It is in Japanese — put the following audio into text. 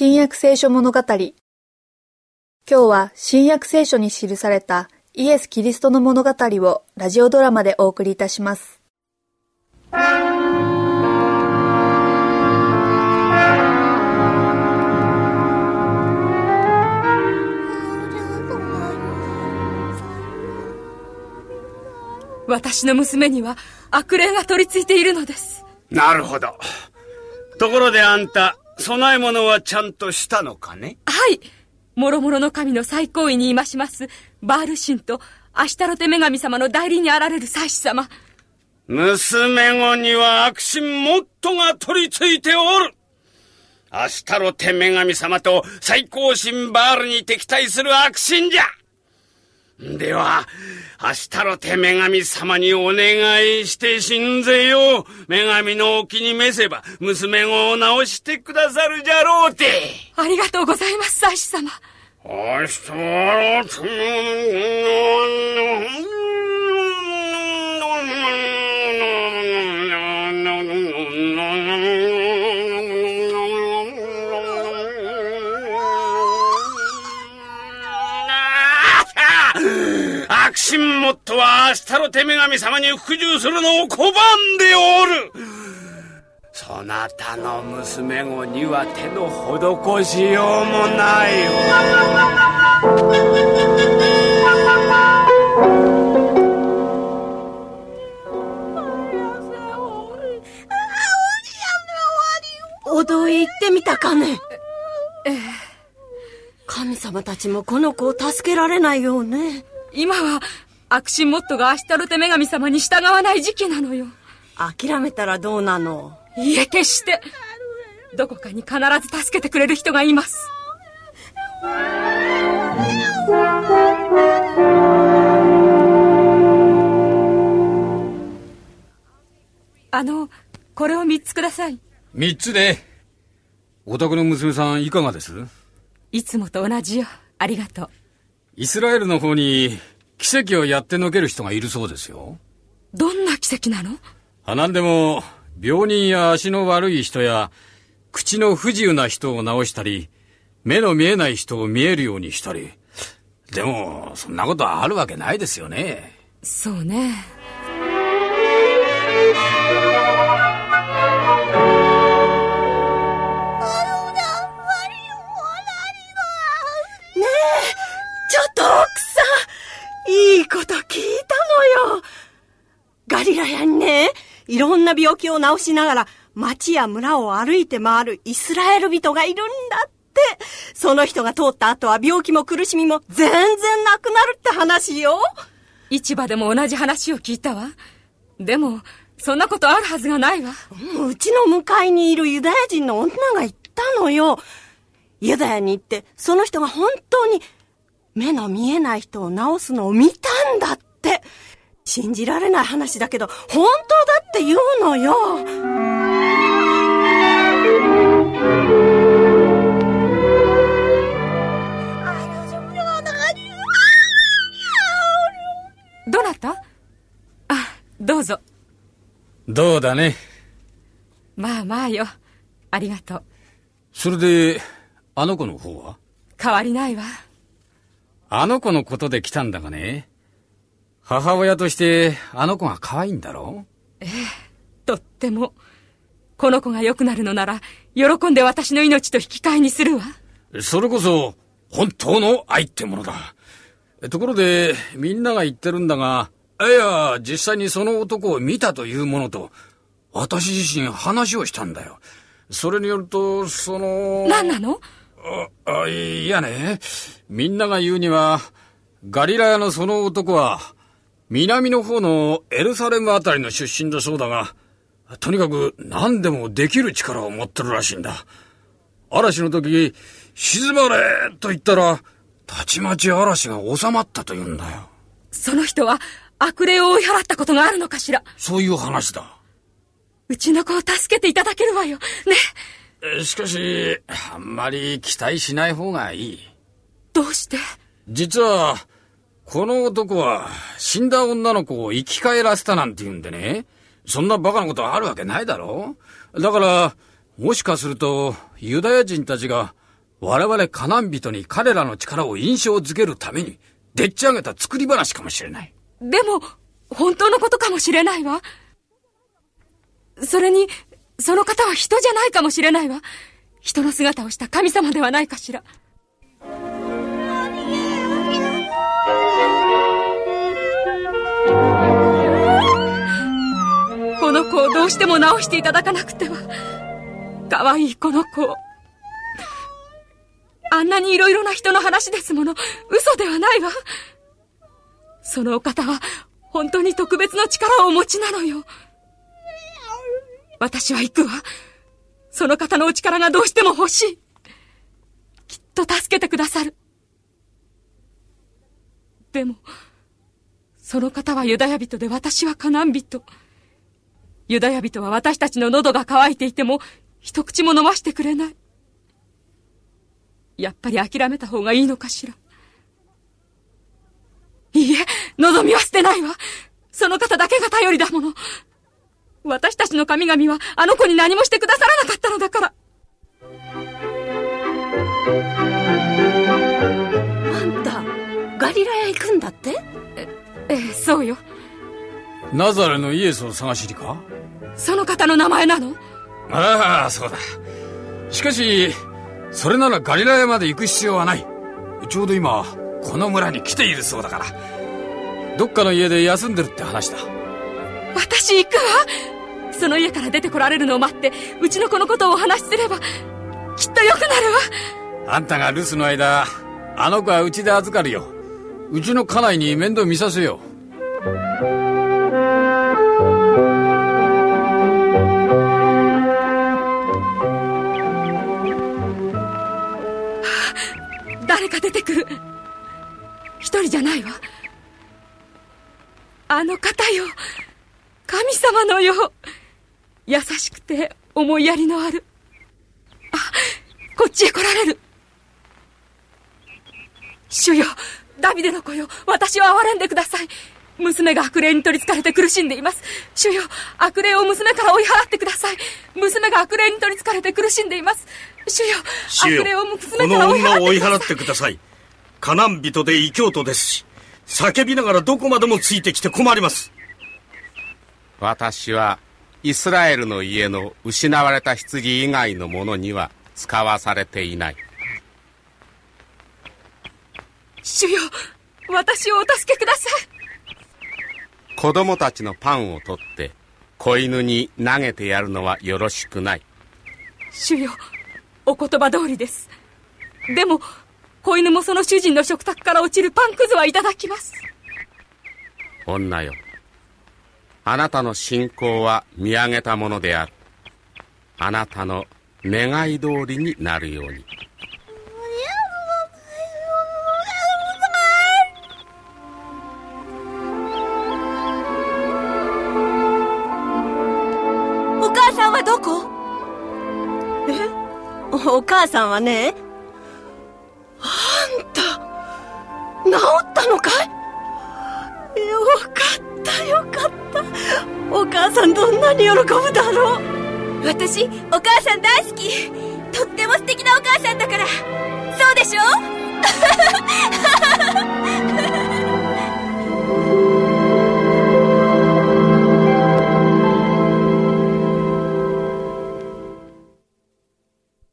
新約聖書物語今日は新約聖書に記されたイエス・キリストの物語をラジオドラマでお送りいたします。私の娘には悪霊が取り付いているのです。なるほど。ところであんた、供え物はちゃんとしたのかね？はい。もろもろの神の最高位にいまします、バール神とアシュタロテ女神様の代理にあられる祭司様。娘子には悪神モットが取り付いておるアシュタロテ女神様と最高神バールに敵対する悪神じゃでは、アシュタロテ女神様にお願いして信ぜよう。女神のお気に召せば、娘子を直してくださるじゃろうて。ありがとうございます、祭司様。アシュタロテットはアシュタロテ女神様に服従するのを拒んでおるそなたの娘子には手の施しようもないお堂へ行ってみたかねええ。神様たちもこの子を助けられないようね。今は悪神モットがアシュタロテ女神様に従わない時期なのよ。諦めたらどうなの？いいえ、決して。どこかに必ず助けてくれる人がいます。あの、これを三つください。三つで。お宅の娘さんいかがです？いつもと同じよ。ありがとう。イスラエルの方に奇跡をやってのける人がいるそうですよ。どんな奇跡なの？あ、なんでも、病人や足の悪い人や、口の不自由な人を治したり、目の見えない人を見えるようにしたり。でも、そんなことあるわけないですよね。そうね。いろんな病気を治しながら町や村を歩いて回るイスラエル人がいるんだって。その人が通った後は病気も苦しみも全然なくなるって話よ。市場でも同じ話を聞いたわ。でも、そんなことあるはずがないわ。うちの向かいにいるユダヤ人の女が言ったのよ。ユダヤに行って、その人が本当に目の見えない人を治すのを見たんだって。信じられない話だけど、本当だって言うのよ。どなた？あ、どうぞ。どうだね？まあまあよ。ありがとう。それで、あの子の方は？変わりないわ。あの子のことで来たんだがね。母親として、あの子が可愛いんだろ？とっても。この子が良くなるのなら、喜んで私の命と引き換えにするわ。それこそ、本当の愛ってものだ。ところで、みんなが言ってるんだが、いや、実際にその男を見たというものと、私自身話をしたんだよ。それによると、その...何なの？あ、あいやね。みんなが言うには、ガリラヤのその男は、南の方のエルサレムあたりの出身だそうだが、とにかく何でもできる力を持ってるらしいんだ。嵐の時、静まれと言ったら、たちまち嵐が収まったと言うんだよ。その人は悪霊を追い払ったことがあるのかしら？そういう話だ。うちの子を助けていただけるわよ。ね。しかし、あんまり期待しない方がいい。どうして？実は、この男は死んだ女の子を生き返らせたなんて言うんでね。そんなバカなことあるわけないだろだから、もしかすると、ユダヤ人たちが我々カナン人に彼らの力を印象づけるために、でっち上げた作り話かもしれない。でも、本当のことかもしれないわ。それに、その方は人じゃないかもしれないわ。人の姿をした神様ではないかしら。子をどうしても直していただかなくては。可愛いこの子を。あんなにいろいろな人の話ですもの。嘘ではないわ。そのお方は、本当に特別の力をお持ちなのよ。私は行くわ。その方のお力がどうしても欲しい。きっと助けてくださる。でも、その方はユダヤ人で私はカナン人。ユダヤ人は私たちの喉が渇いていても、一口も飲ましてくれない。やっぱり諦めた方がいいのかしら。いいえ、望みは捨てないわ。その方だけが頼りだもの。私たちの神々はあの子に何もしてくださらなかったのだから。あんた、ガリラヤ行くんだって？え、ええ、そうよ。ナザレのイエスを探しにか？その方の名前なの？ああ、そうだ。しかし、それならガリラヤまで行く必要はない。ちょうど今、この村に来ているそうだから。どっかの家で休んでるって話だ。私行くわその家から出てこられるのを待って、うちの子のことをお話しすれば、きっと良くなるわ。あんたが留守の間、あの子はうちで預かるよ。うちの家内に面倒見させよう。誰か出てくる。一人じゃないわ。あの方よ。神様のよう。優しくて思いやりのある。あ、こっちへ来られる。主よ、ダビデの子よ、私を憐れんでください。娘が悪霊に取り憑かれて苦しんでいます。主よ、悪霊を娘から追い払ってください。娘が悪霊に取り憑かれて苦しんでいます。主よ、主よ。この女を追い払ってください。カナン人で異教徒ですし、叫びながらどこまでもついてきて困ります。私は、イスラエルの家の失われた羊以外のものには使わされていない。主よ、私をお助けください。子供たちのパンを取って子犬に投げてやるのはよろしくない主よお言葉通りです。でも子犬もその主人の食卓から落ちるパンくずはいただきます。女よ。あなたの信仰は見上げたものである。あなたの願い通りになるように。お母さんはお母さんはねあんた治ったのかい？よかったよかった。お母さんどんなに喜ぶだろう。私お母さん大好き。とっても素敵なお母さんだから。そうでしょ？